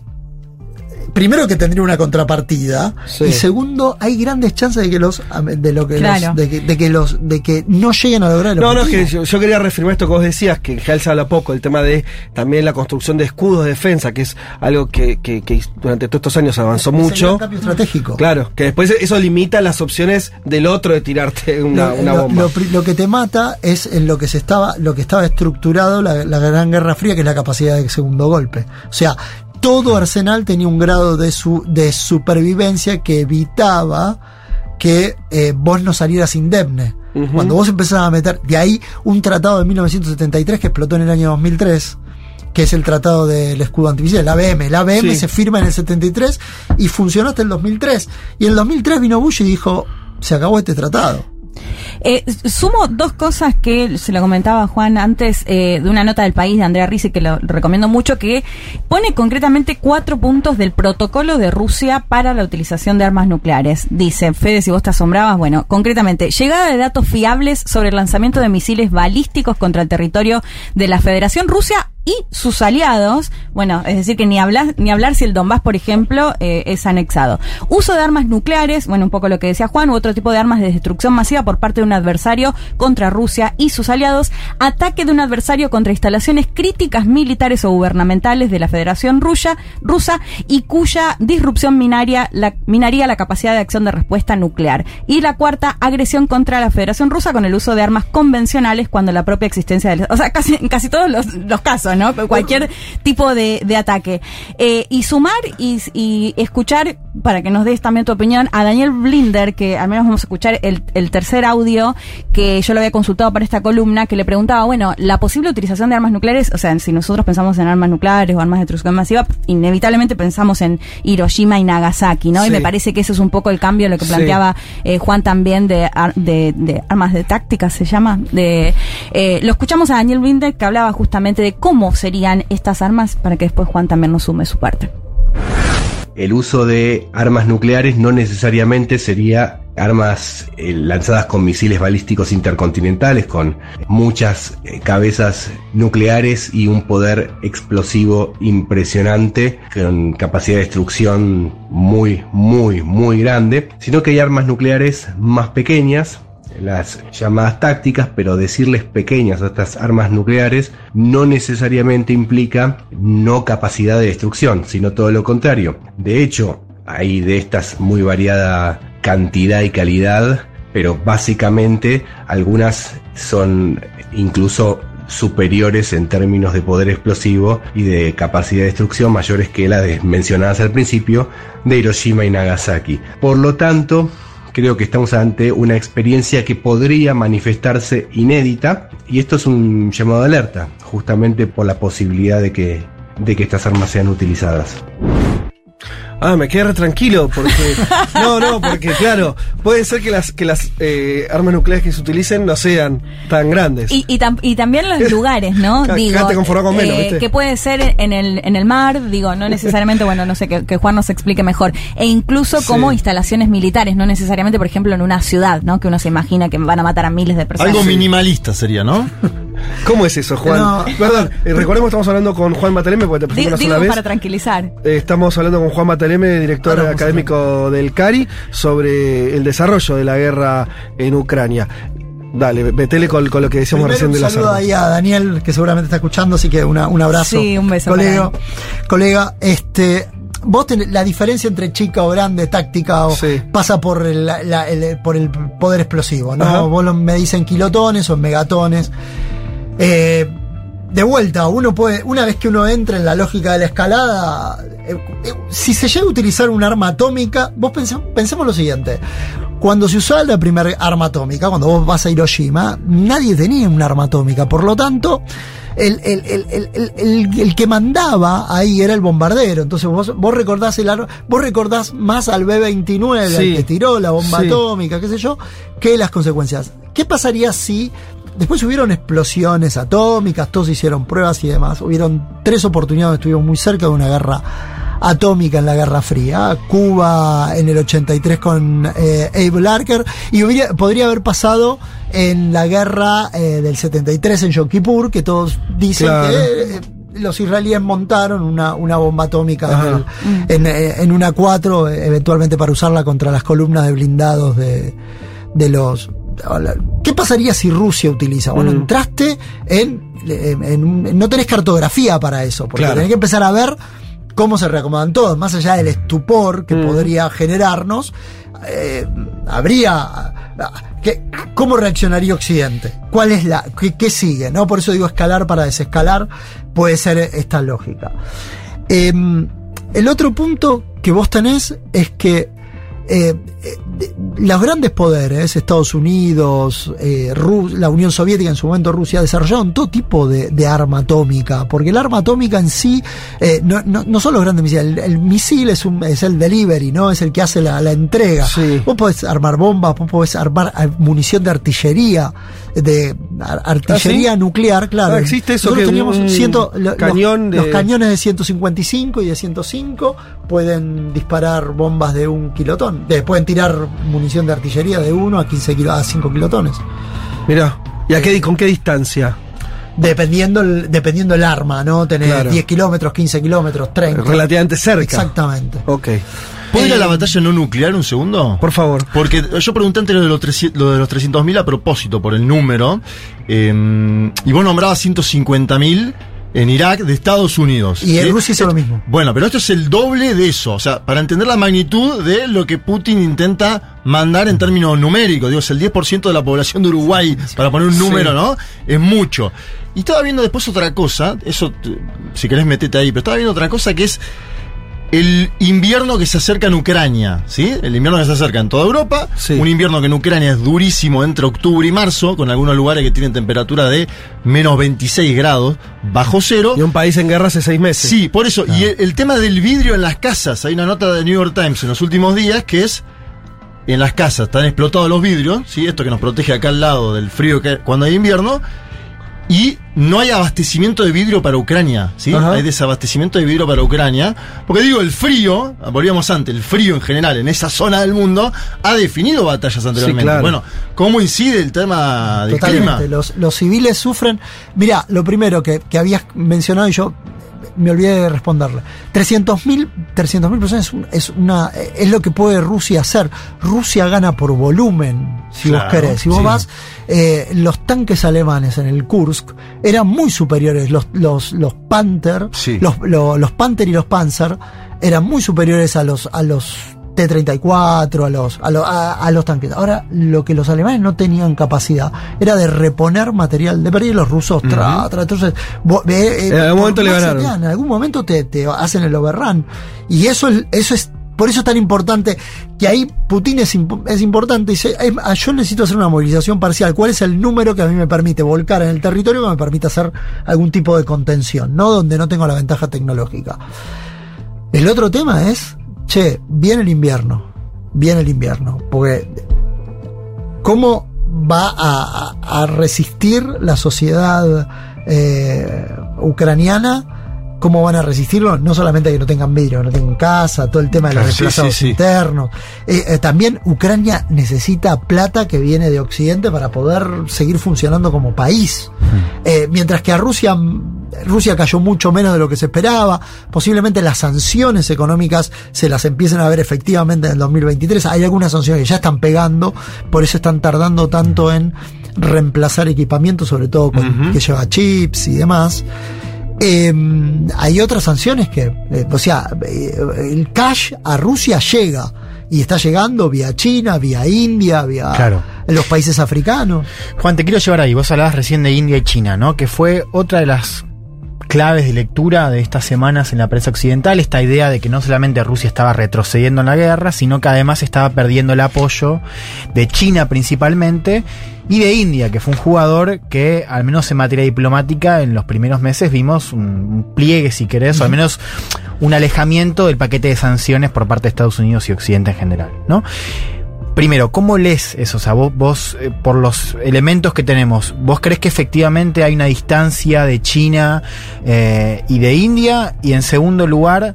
primero que tendría una contrapartida Sí. y segundo hay grandes chances de que los de lo que Claro. los, de que, de que los de que no lleguen a lograr el No, no, es que yo, yo quería reafirmar esto que vos decías, que en general se habla poco, el tema de también la construcción de escudos de defensa, que es algo que, que, que durante todos estos años avanzó Es mucho. cambio estratégico Claro, que después eso limita las opciones del otro de tirarte una, lo, una lo- bomba. lo que te mata es en lo que se estaba lo que estaba estructurado la, la gran guerra fría que es la capacidad de segundo golpe o sea todo arsenal tenía un grado de su de supervivencia que evitaba que eh, vos no salieras indemne cuando vos empezabas a meter de ahí un tratado de 1973 que explotó en el año 2003 que es el tratado del escudo antimisiles, el ABM. El ABM Sí. se firma en el 73 y funcionó hasta el 2003. Y en el 2003 vino Bush y dijo, se acabó este tratado. Eh, sumo dos cosas que se lo comentaba Juan antes eh, de una nota del país de Andrea Risi que lo, recomiendo mucho que pone concretamente cuatro puntos del protocolo de Rusia para la utilización de armas nucleares. Dice, Fede, si vos te asombrabas, bueno, concretamente, llegada de datos fiables sobre el lanzamiento de misiles balísticos contra el territorio de la Federación Rusia y sus aliados, bueno, es decir, que ni hablar, ni hablar si el Donbass, por ejemplo, eh, es anexado. Uso de armas nucleares, bueno, un poco lo que decía Juan, u otro tipo de armas de destrucción masiva por parte de un adversario contra Rusia y sus aliados, ataque de un adversario contra instalaciones críticas militares o gubernamentales de la Federación Rusa, rusa y cuya disrupción minaria, minaría la capacidad de acción de respuesta nuclear. Y la cuarta, agresión contra la Federación Rusa con el uso de armas convencionales cuando la propia existencia del... O sea, casi, en casi todos los, los casos, ¿no? Cualquier tipo de, de ataque. Eh, y sumar y, y escuchar, para que nos des también tu opinión, a Daniel Blinder, que al menos vamos a escuchar el, el tercer audio que yo lo había consultado para esta columna, que le preguntaba, bueno, la posible utilización de armas nucleares, o sea, si nosotros pensamos en armas nucleares o armas de destrucción masiva, inevitablemente pensamos en Hiroshima y Nagasaki, ¿no? Y me parece que eso es un poco el cambio, lo que Sí. planteaba eh, Juan también de, ar- de, de armas de táctica, se llama. De, eh, lo escuchamos a Daniel Blinder que hablaba justamente de cómo serían estas armas para que después Juan también nos sume su parte. El uso de armas nucleares no necesariamente sería armas eh, lanzadas con misiles balísticos intercontinentales, con muchas eh, cabezas nucleares y un poder explosivo impresionante, con capacidad de destrucción muy, muy, muy grande, sino que hay armas nucleares más pequeñas, las llamadas tácticas, pero decirles pequeñas a estas armas nucleares no necesariamente implica no capacidad de destrucción, sino todo lo contrario. De hecho, hay de estas muy variada cantidad y calidad, pero básicamente algunas son incluso superiores en términos de poder explosivo y de capacidad de destrucción mayores que las mencionadas al principio de Hiroshima y Nagasaki. Por lo tanto, creo que estamos ante una experiencia que podría manifestarse inédita y esto es un llamado de alerta, justamente por la posibilidad de que, de que estas armas sean utilizadas. Ah, me quedé re tranquilo porque. No, no, porque claro, puede ser que las, que las eh, armas nucleares que se utilicen no sean tan grandes. Y, y, tam- y también los lugares, ¿no? Digo, con menos, eh, ¿viste? que puede ser en el, en el mar, digo, no necesariamente, bueno, no sé, que, que Juan nos explique mejor. E incluso Sí. como instalaciones militares, no necesariamente, por ejemplo, en una ciudad, ¿no? Que uno se imagina que van a matar a miles de personas. Algo minimalista sería, ¿no? ¿Cómo es eso, Juan? No. Perdón, eh, recordemos que estamos hablando con Juan Mataleme, porque te una vez. para tranquilizar. Eh, Estamos hablando con Juan Mataleme, director a académico del CARI, sobre el desarrollo de la guerra en Ucrania. Dale, metele con, con lo que decíamos Primero, recién de un las saludo ahí a Daniel, que seguramente está escuchando, así que una- un abrazo. Sí, un beso Colega, colega este, vos tenés la diferencia entre chica o grande, táctica, o Sí. pasa por el, la- el- por el poder explosivo, ¿no? Ajá. Vos lo- me dicen kilotones o megatones. Eh, de vuelta, uno puede, una vez que uno entra en la lógica de la escalada, eh, eh, si se llega a utilizar un arma atómica, vos pensemos lo siguiente. Cuando se usaba la primera arma atómica, cuando vos vas a Hiroshima, nadie tenía un arma atómica. Por lo tanto, el, el- el- el- el- el- el que mandaba ahí era el bombardero. Entonces vos, vos recordás el arma- vos recordás más al B-29, Sí. al que tiró la bomba Sí. atómica, qué sé yo, que las consecuencias. ¿Qué pasaría si después hubieron explosiones atómicas, todos hicieron pruebas y demás? Hubieron tres oportunidades, estuvimos muy cerca de una guerra atómica en la Guerra Fría. Cuba en el 83 con eh, Abe Larker y hubiera- podría haber pasado en la guerra eh, del 73 en Yom Kippur, que todos dicen Claro. que eh, los israelíes montaron una, una bomba atómica en, el- en, eh, en una 4, eh, eventualmente para usarla contra las columnas de blindados de, de los... ¿Qué pasaría si Rusia utiliza? Bueno, Mm. entraste en, en- en- No tenés cartografía para eso, porque Claro. tenés que empezar a ver cómo se reacomodan todos, más allá del estupor que Mm. podría generarnos, eh, habría... ¿qué- ¿Cómo reaccionaría Occidente? ¿Cuál es la... Qué, qué sigue? ¿no? Por eso digo escalar para desescalar, puede ser esta lógica. Em, el otro punto que vos tenés es que eh, eh, de- los grandes poderes, Estados Unidos, eh, la Unión Soviética, en su momento Rusia, desarrollaron todo tipo de, de arma atómica, porque el arma atómica en sí eh, no, no, no son los grandes misiles, el, el misil es, un, es el delivery, ¿no? Es el que hace la, la entrega. Sí. Vos podés armar bombas, vos podés armar ah, munición de artillería, de ar- artillería ¿Ah, sí? nuclear, claro. Ah, existe eso Nosotros que teníamos un ciento- lo- los- cañón de- los cañones de 155 y de 105 pueden disparar bombas de un kilotón. De- pueden tirar munición de artillería de 1 a 15 kilo, a 5 kilotones. Mirá. ¿Y a qué, con qué distancia? Dependiendo el, dependiendo el arma, ¿no? Tener Claro. 10 kilómetros, 15 kilómetros, 30. Relativamente cerca. Exactamente. Ok. ¿Puedo ir a la Eh, batalla no nuclear un segundo? Por favor. Porque yo pregunté antes lo de los, 300 lo de los 300.000 a propósito, por el número. eh, y vos nombrabas 150.000 en Irak de Estados Unidos. Y en ¿sí? Rusia hizo lo mismo. Bueno, pero esto es el doble de eso. O sea, para entender la magnitud de lo que Putin intenta mandar en términos numéricos. Digo, es el 10% de la población de Uruguay, para poner un número, Sí. ¿no? Es mucho. Y estaba viendo después otra cosa, eso, si querés metete ahí, pero estaba viendo otra cosa que es el invierno que se acerca en Ucrania, ¿sí? El invierno que se acerca en toda Europa, Sí. un invierno que en Ucrania es durísimo entre octubre y marzo, con algunos lugares que tienen temperatura de menos 26 grados, bajo cero. Y un país en guerra hace seis meses. Sí, por eso. Y el, el tema del vidrio en las casas, hay una nota de New York Times en los últimos días que es en las casas están explotados los vidrios, ¿sí? Esto que nos protege acá al lado del frío que cuando hay invierno. Y no hay abastecimiento de vidrio para Ucrania, ¿sí? Ajá. Hay desabastecimiento de vidrio para Ucrania. Porque digo, el frío, volvíamos antes, el frío en general en esa zona del mundo ha definido batallas anteriormente. claro. Bueno, ¿cómo incide el tema del Totalmente. clima? Los, los civiles sufren. Mira, lo primero que, que habías mencionado y yo me olvidé de responderle. 300.000 300.000 personas es, un- es una es lo que puede Rusia hacer. Rusia gana por volumen, si Claro, vos querés. Si vos sí. vas, eh, los tanques alemanes en el Kursk eran muy superiores. Los, los, los Panther, Sí. los, lo- los Panther y los Panzer eran muy superiores a los, a los T-34, a los, a, lo- a- a los tanques. Ahora, lo que los alemanes no tenían capacidad era de reponer material de y los rusos, tra, tra, entonces, vos, eh, eh, En algún momento le ganaron. te En algún momento te, te hacen el overrun. Y eso es, eso es, por eso es tan importante que ahí Putin es, imp- es importante. Dice, "Em, ah, yo necesito hacer una movilización parcial. ¿Cuál es el número que a mí me permite volcar en el territorio que me permite hacer algún tipo de contención? No donde no tengo la ventaja tecnológica. El otro tema es, che, viene el invierno, viene el invierno, porque ¿cómo va a, a- resistir la sociedad eh, ucraniana? ¿Cómo van a resistirlo? No solamente que no tengan vidrio, no tengan casa, todo el tema de los desplazados sí, sí. internos. Eh, eh, también Ucrania necesita plata que viene de Occidente para poder seguir funcionando como país. Eh, mientras que a Rusia, Rusia cayó mucho menos de lo que se esperaba. Posiblemente las sanciones económicas se las empiecen a ver efectivamente en el 2023. Hay algunas sanciones que ya están pegando, por eso están tardando tanto en reemplazar equipamiento, sobre todo con, que lleva chips y demás. Eh, hay otras sanciones que, eh, o sea, eh, el cash a Rusia llega y está llegando vía China, vía India, vía Claro. los países africanos. Juan, te quiero llevar ahí. Vos hablabas recién de India y China, ¿no? Que fue otra de las claves de lectura de estas semanas en la prensa occidental, esta idea de que no solamente Rusia estaba retrocediendo en la guerra, sino que además estaba perdiendo el apoyo de China principalmente y de India, que fue un jugador que, al menos en materia diplomática, en los primeros meses vimos un, pliegue, si querés, o al menos un alejamiento del paquete de sanciones por parte de Estados Unidos y Occidente en general, ¿no? Primero, ¿cómo lees eso? O sea, vos, vos, eh, por los elementos que tenemos, ¿vos crees que efectivamente hay una distancia de China eh, y de India? Y en segundo lugar,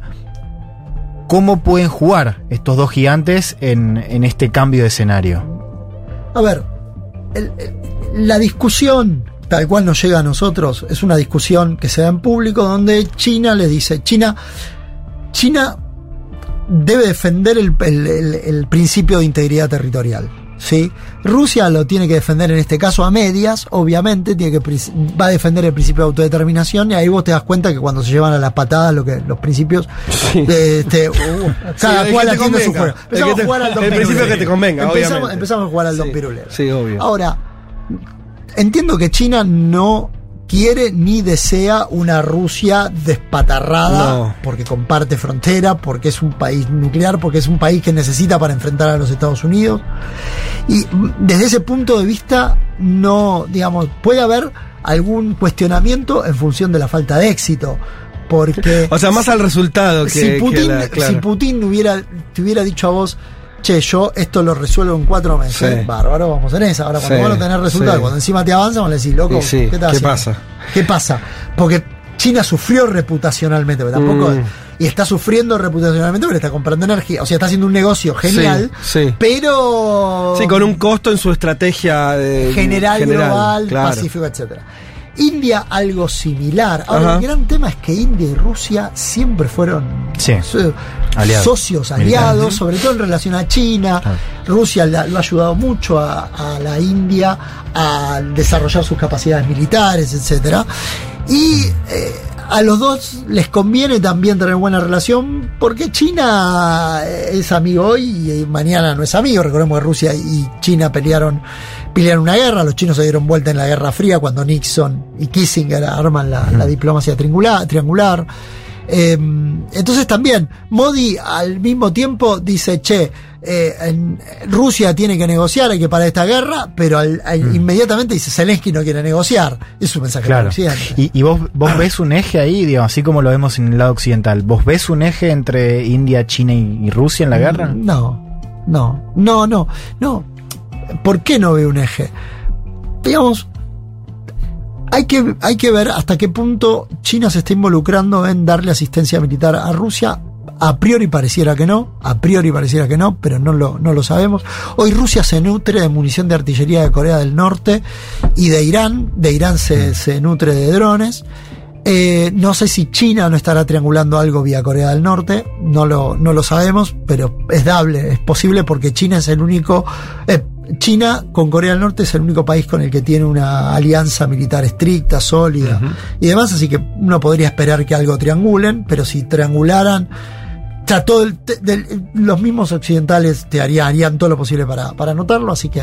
¿cómo pueden jugar estos dos gigantes en, este cambio de escenario? A ver, la discusión tal cual nos llega a nosotros es una discusión que se da en público donde China le dice, China, China debe defender el, el- el- el principio de integridad territorial. ¿sí? Rusia lo tiene que defender en este caso a medias, obviamente, tiene que, va a defender el principio de autodeterminación y ahí vos te das cuenta que cuando se llevan a las patadas lo que, los principios, eh, este, uh, cada cual atiende su juego. Empezamos te- a jugar al Don el principio Pirulero. que te convenga, empezamos, obviamente. empezamos a jugar al Don Sí, Pirulero. sí, obvio. Ahora, entiendo que China no quiere ni desea una Rusia despatarrada No. porque comparte frontera, porque es un país nuclear, porque es un país que necesita para enfrentar a los Estados Unidos. Y desde ese punto de vista, no, digamos, puede haber algún cuestionamiento en función de la falta de éxito. Porque O sea, más al resultado que. si que Putin, la- claro. si Putin hubiera, te hubiera dicho a vos, che, yo esto lo resuelvo en cuatro meses, Sí. bárbaro, vamos en esa. Ahora, cuando Sí, vos no tenés resultados, sí. cuando encima te avanzan, vos le decís, loco, ¿qué, estás ¿qué pasa? ¿Qué pasa? Porque China sufrió reputacionalmente, pero tampoco. Mm. Y está sufriendo reputacionalmente porque está comprando energía. O sea, está haciendo un negocio genial, pero. Sí, con un costo en su estrategia de- general, global, claro. pacífico, etcétera. India algo similar. Ahora, Ajá. el gran tema es que India y Rusia siempre fueron Sí. so- Aliados. socios, aliados, sobre todo en relación a China. Rusia la- lo ha ayudado mucho a, a la India a desarrollar sus capacidades militares, etcétera. Y eh, a los dos les conviene también tener buena relación porque China es amigo hoy y mañana no es amigo. Recordemos que Rusia y China pelearon, pelearon una guerra, los chinos se dieron vuelta en la Guerra Fría cuando Nixon y Kissinger arman la, la diplomacia triangular. triangular. Eh, entonces también Modi al mismo tiempo dice, che, eh, en- Rusia tiene que negociar, hay que parar esta guerra, pero al- al- inmediatamente dice, Zelensky no quiere negociar. Es un mensaje Claro. Y, y vos, vos ves un eje ahí, digamos, así como lo vemos en el lado occidental. ¿Vos ves un eje entre India, China y, y Rusia en la guerra? No, no, no, no, no. ¿Por qué no veo un eje? Digamos, hay que, hay que ver hasta qué punto China se está involucrando en darle asistencia militar a Rusia. A priori pareciera que no, a priori pareciera que no, pero no lo, no lo sabemos. Hoy Rusia se nutre de munición de artillería de Corea del Norte y de Irán. De Irán se, se nutre de drones. Eh, no sé si China no estará triangulando algo vía Corea del Norte, no lo, no lo sabemos, pero es dable, es posible porque China es el único, eh, China con Corea del Norte es el único país con el que tiene una alianza militar estricta, sólida y demás, así que uno podría esperar que algo triangulen, pero si triangularan, ya todo el- te- del- los mismos occidentales te harían, harían todo lo posible para, para anotarlo, así que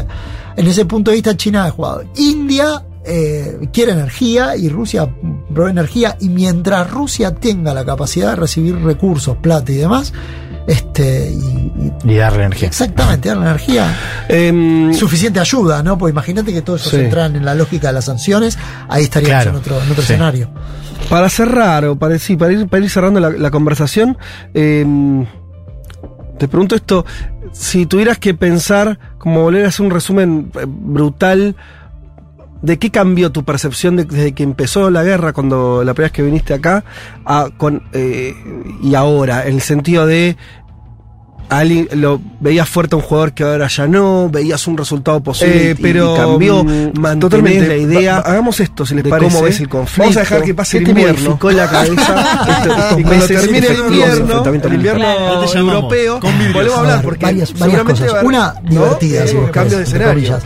en ese punto de vista China ha jugado. India eh, quiere energía y Rusia provee energía y mientras Rusia tenga la capacidad de recibir recursos, plata y demás, este y, y- Y darle energía. exactamente dar la energía Em, suficiente ayuda, ¿no? Porque imagínate que todo eso Sí. se entra en la lógica de las sanciones, ahí estaríamos Claro. en otro, en otro Sí. escenario. Para cerrar, o para, sí, para, ir, para ir cerrando la, la conversación, eh, te pregunto esto, si tuvieras que pensar, como volver a hacer un resumen eh, brutal, ¿de qué cambió tu percepción de- desde que empezó la guerra, cuando la primera vez que viniste acá, a- con, eh, y ahora? En el sentido de... alguien- lo veías fuerte a un jugador que ahora ya no, veías un resultado posible Eh, pero, y cambió, mm, mantenés totalmente. la idea. Va- hagamos esto, si les de parece. cómo ves el conflicto. Vamos a dejar que pase el ¿Qué te invierno. la cabeza estos- estos y cuando termine el invierno, enfrentamiento el invierno llamamos. europeo, volvemos a hablar porque varias, cosas. Una ¿no? divertida, Eh, si vos cambio de escenario.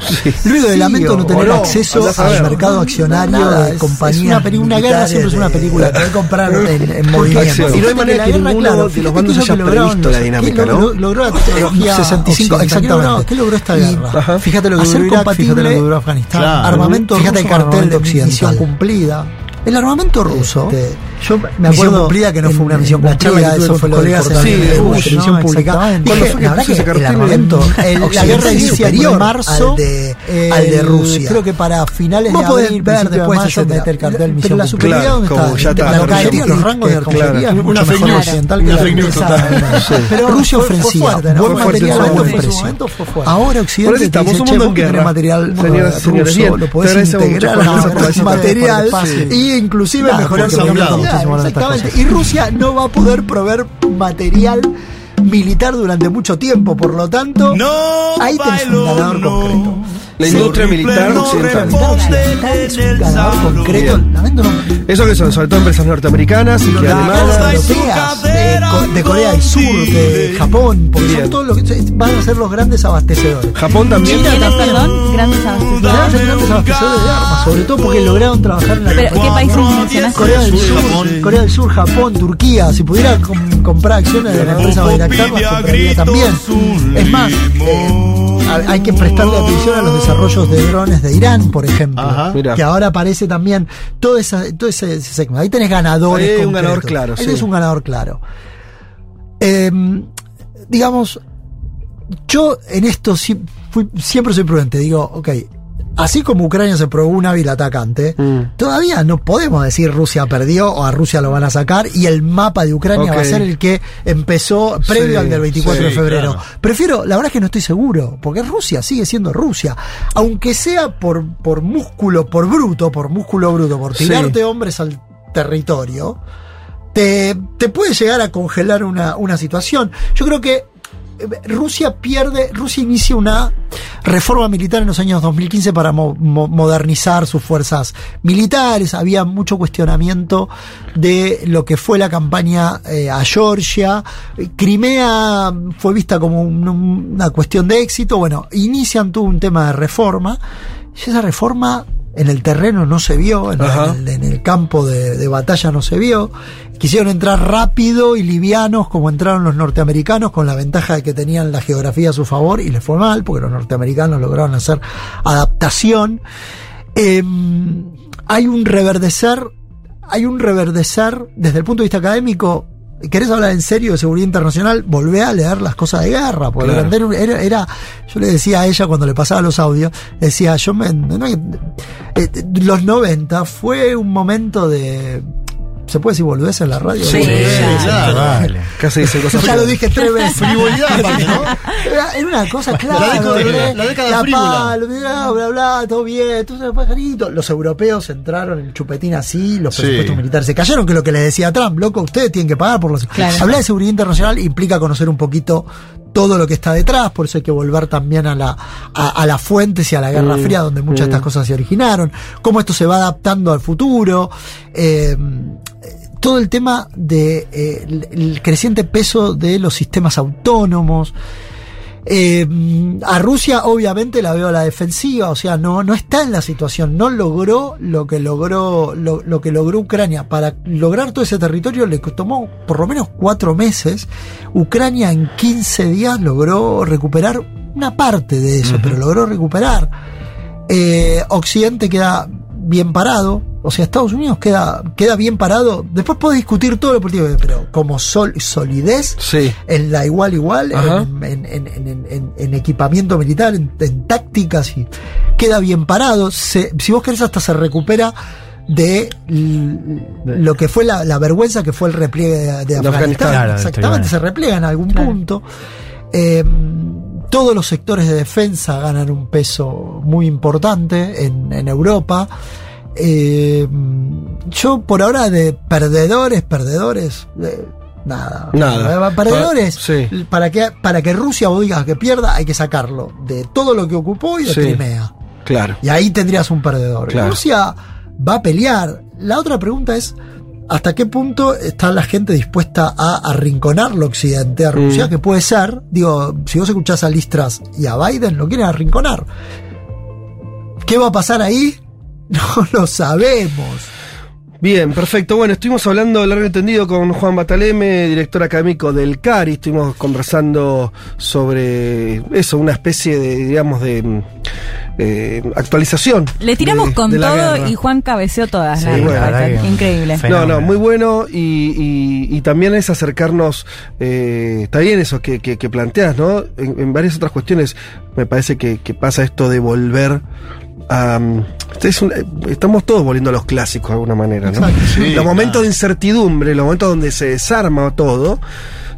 Luego de lamento Sí, no tener no, acceso al ver. mercado accionario Nada, de compañías. es una peli- una guerra siempre es una película que comprar en, en movimiento. Y no hay manera que ninguno de los bandos haya previsto la dinámica, ¿no? Logró la tecnología 65, exactamente. ¿Qué logró esta guerra? Ajá. Fíjate lo que Hacer duró Irak, compatible- fíjate lo que duró Afganistán. Claro. Armamento fíjate el ruso cartel de misión occidental. cumplida. El armamento ruso, Este, yo me acuerdo cumplida que no fue una misión en la charla cumplida, que tuve eso con fue lo colegas en de la Bush, televisión ¿no? pública. Exactamente. Dije, ¿Cuándo fue que la verdad que el armamento, el- la guerra es inicia el 10 de superior marzo al de- eh, al de el- Rusia. Creo que para finales de abril, ver de después mayo, se mete el cartel pero misión la cumplida. superioridad dónde está? ya está. la caería los rangos de artillería es mucho mejor occidental que la. Pero Rusia ¿no? buen material a buen precio. Ahora Occidente te dice, che, vos tenés material ruso, lo podés integrar material y inclusive mejorar su Claro, exactamente. cosas. Y Rusia no va a poder proveer material militar durante mucho tiempo, por lo tanto, ahí tenés un ganador concreto. La industria militar occidental. Es un ganador concreto. No- ¿Eso que son? Sobre todo empresas norteamericanas y que además. europeas, de, Co- de Corea del Sur, de Japón, porque son todos los que van a ser los grandes abastecedores. Japón también. China ¿Quiénes, también. perdón? Grandes Van a abastecedores. ser grandes abastecedores de armas, sobre todo porque lograron trabajar en la Pero, ¿qué países mencionaste? Corea del Sur, Japón. Corea del Sur, Japón, Turquía. Si pudiera com- comprar acciones de la empresa Bayraktar, las compraría también. Es más, eh, hay que prestarle atención a los desarrollos de drones de Irán, por ejemplo. Ajá. Mira. Que ahora aparece también todo, esa, todo ese, ese segmento. Ahí tenés ganadores. Ahí hay un ganador claro, Ahí sí. tenés un ganador claro. Eh, digamos, yo en esto fui- siempre soy prudente. Digo, ok, así como Ucrania se probó un hábil atacante, Mm. todavía no podemos decir Rusia perdió o a Rusia lo van a sacar y el mapa de Ucrania va a ser el que empezó previo Sí, al del 24 de febrero. claro. Prefiero, la verdad es que no estoy seguro, porque Rusia sigue siendo Rusia. Aunque sea por, por músculo, por bruto, por músculo bruto, por Sí. tirarte hombres al territorio, te, te puede llegar a congelar una, una situación. Yo creo que Rusia pierde, Rusia inicia una reforma militar en los años 2015 para mo- mo- modernizar sus fuerzas militares. Había mucho cuestionamiento de lo que fue la campaña eh, a Georgia. Crimea fue vista como un- una cuestión de éxito. Bueno, inician todo un tema de reforma. Y esa reforma en el terreno no se vio, en, el, en el campo de, de batalla no se vio. Quisieron entrar rápido y livianos como entraron los norteamericanos con la ventaja de que tenían la geografía a su favor y les fue mal porque los norteamericanos lograron hacer adaptación. Eh, hay un reverdecer, hay un reverdecer desde el punto de vista académico. ¿Querés hablar en serio de seguridad internacional? Volvé a leer las cosas de guerra. Porque Claro. era, era- yo le decía a ella cuando le pasaba los audios, decía, yo me, no eh, los 90 fue un momento de... ¿Se puede decir volvés en la radio? Sí, Volvés, claro. Vale. Casi dicen cosas ya lo dije tres veces. Frivolidad, ¿no? Era, era una cosa clara. La década- ¿verdad? la década La frívola. palo, bla, bla, bla, todo bien, todo pajarito. Los europeos entraron en el chupetín así, los Sí. presupuestos militares se cayeron, que es lo que le decía Trump, loco, ustedes tienen que pagar por los... Claro. Hablar de seguridad internacional implica conocer un poquito todo lo que está detrás, por eso hay que volver también a la a, a las fuentes y a la Guerra Fría, donde muchas de estas cosas se originaron, cómo esto se va adaptando al futuro, eh, todo el tema de eh, el, el creciente peso de los sistemas autónomos. Eh, a Rusia obviamente la veo a la defensiva, o sea, no, no está en la situación, no logró lo que logró, lo, lo que logró Ucrania. Para lograr todo ese territorio le tomó por lo menos cuatro meses. Ucrania en 15 días logró recuperar una parte de eso, pero logró recuperar. Eh, Occidente queda bien parado, o sea, Estados Unidos queda, queda bien parado. Después puede discutir todo lo político, pero como sol, solidez Sí. en la igual igual, en, en- en- en- en- en equipamiento militar, en, en tácticas, y queda bien parado. Se- si vos querés, hasta se recupera de l- lo que fue la, la vergüenza que fue el repliegue de, de De Afganistán. Afganistán. Claro, Exactamente, se repliega en algún Claro. punto. Eh, todos los sectores de defensa ganan un peso muy importante en, en Europa. Eh, yo por ahora de perdedores, perdedores, eh, nada. Nada. Eh, Perdedores, sí. para, que, para que Rusia vos digas que pierda, hay que sacarlo de todo lo que ocupó y de Sí. Crimea. Claro. Y ahí tendrías un perdedor. Claro. Rusia va a pelear. La otra pregunta es, ¿hasta qué punto está la gente dispuesta a arrinconarlo occidente a Rusia? Mm. Que puede ser, digo, si vos escuchás a Listras y a Biden, lo quieren arrinconar. ¿Qué va a pasar ahí? No lo sabemos. Bien, perfecto. Bueno, estuvimos hablando largo y entendido con Juan Bataleme, director académico del CARI. Estuvimos conversando sobre eso, una especie de, digamos, de eh, actualización. Le tiramos de- con de todo guerra. y Juan cabeció todas. Sí, la bueno, que- Increíble. No, no, muy bueno y, y- y también es acercarnos, eh, está bien eso que, que- que planteas, ¿no? En, en varias otras cuestiones me parece que, que pasa esto de volver a... mm, es un- eh, estamos todos volviendo a los clásicos de alguna manera, ¿no? Exacto. Sí, los momentos claro. de incertidumbre, los momentos donde se desarma todo,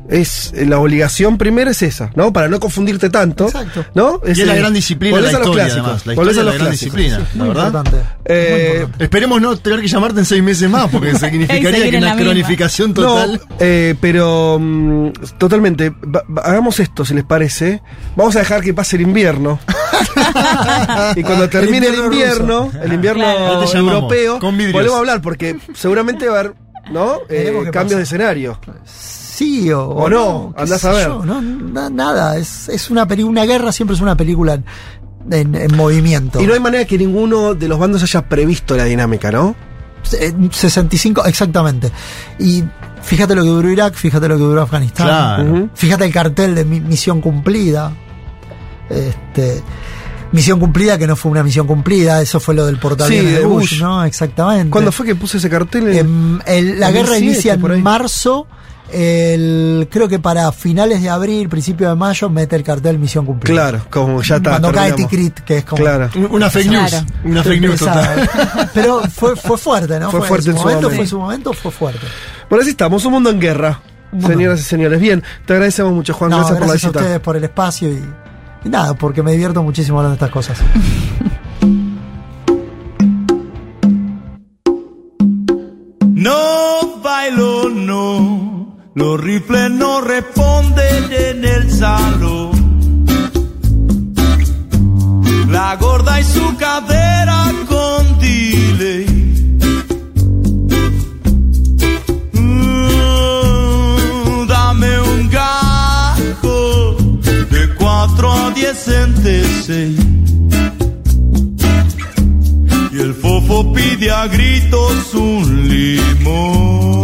es eh, la obligación primera es esa, ¿no? Para no confundirte tanto. Exacto. ¿No? Y es la eh, gran disciplina de volvés la a los clásicos, además. La historia es la los gran clásicos. disciplina, la Muy verdad. importante. Eh, Muy. Esperemos no tener que llamarte en seis meses más, porque significaría que una misma. cronificación No, total. eh, pero mm, totalmente. Va- hagamos esto, si les parece. Vamos a dejar que pase el invierno. y cuando termine el invierno invierno, el invierno Claro. Europeo, volvemos a hablar porque seguramente va a haber, ¿no? Eh, cambios pasa. de escenario. Sí o, O no, andás a ver. yo, no, na- nada, es, es una película, una guerra siempre es una película en, en- en movimiento. Y no hay manera que ninguno de los bandos haya previsto la dinámica, ¿no? En 65, exactamente. Y fíjate lo que duró Irak, fíjate lo que duró Afganistán. Claro. Fíjate el cartel de mi- misión cumplida. Este, misión cumplida que no fue una misión cumplida, eso fue lo del portaaviones Sí, de de Bush, Bush. ¿no? Exactamente. ¿Cuándo fue que puse ese cartel? El- la guerra 2007, inicia en marzo. El, creo que para finales de abril, principio de mayo, mete el cartel misión cumplida. Claro, como ya está. Cuando cae terminamos. Tikrit, que es como. Claro. Una fake news. Claro. Una fake news total. Pero fue, fue fuerte, ¿no? Fue fuerte en en su momento. momento. Fue en su momento, fue fuerte. Bueno, así estamos, un mundo en guerra. Mundo. Señoras y señores, bien, te agradecemos mucho, Juan. No, gracias, por la gracias a visita. ustedes por el espacio y, y nada, porque me divierto muchísimo hablando de estas cosas. No bailo. Los rifles no responden en el salón. La gorda y su cadera con delay. Mm, dame un gajo de 4 a 10 centeseis. Y el fofo pide a gritos un lío.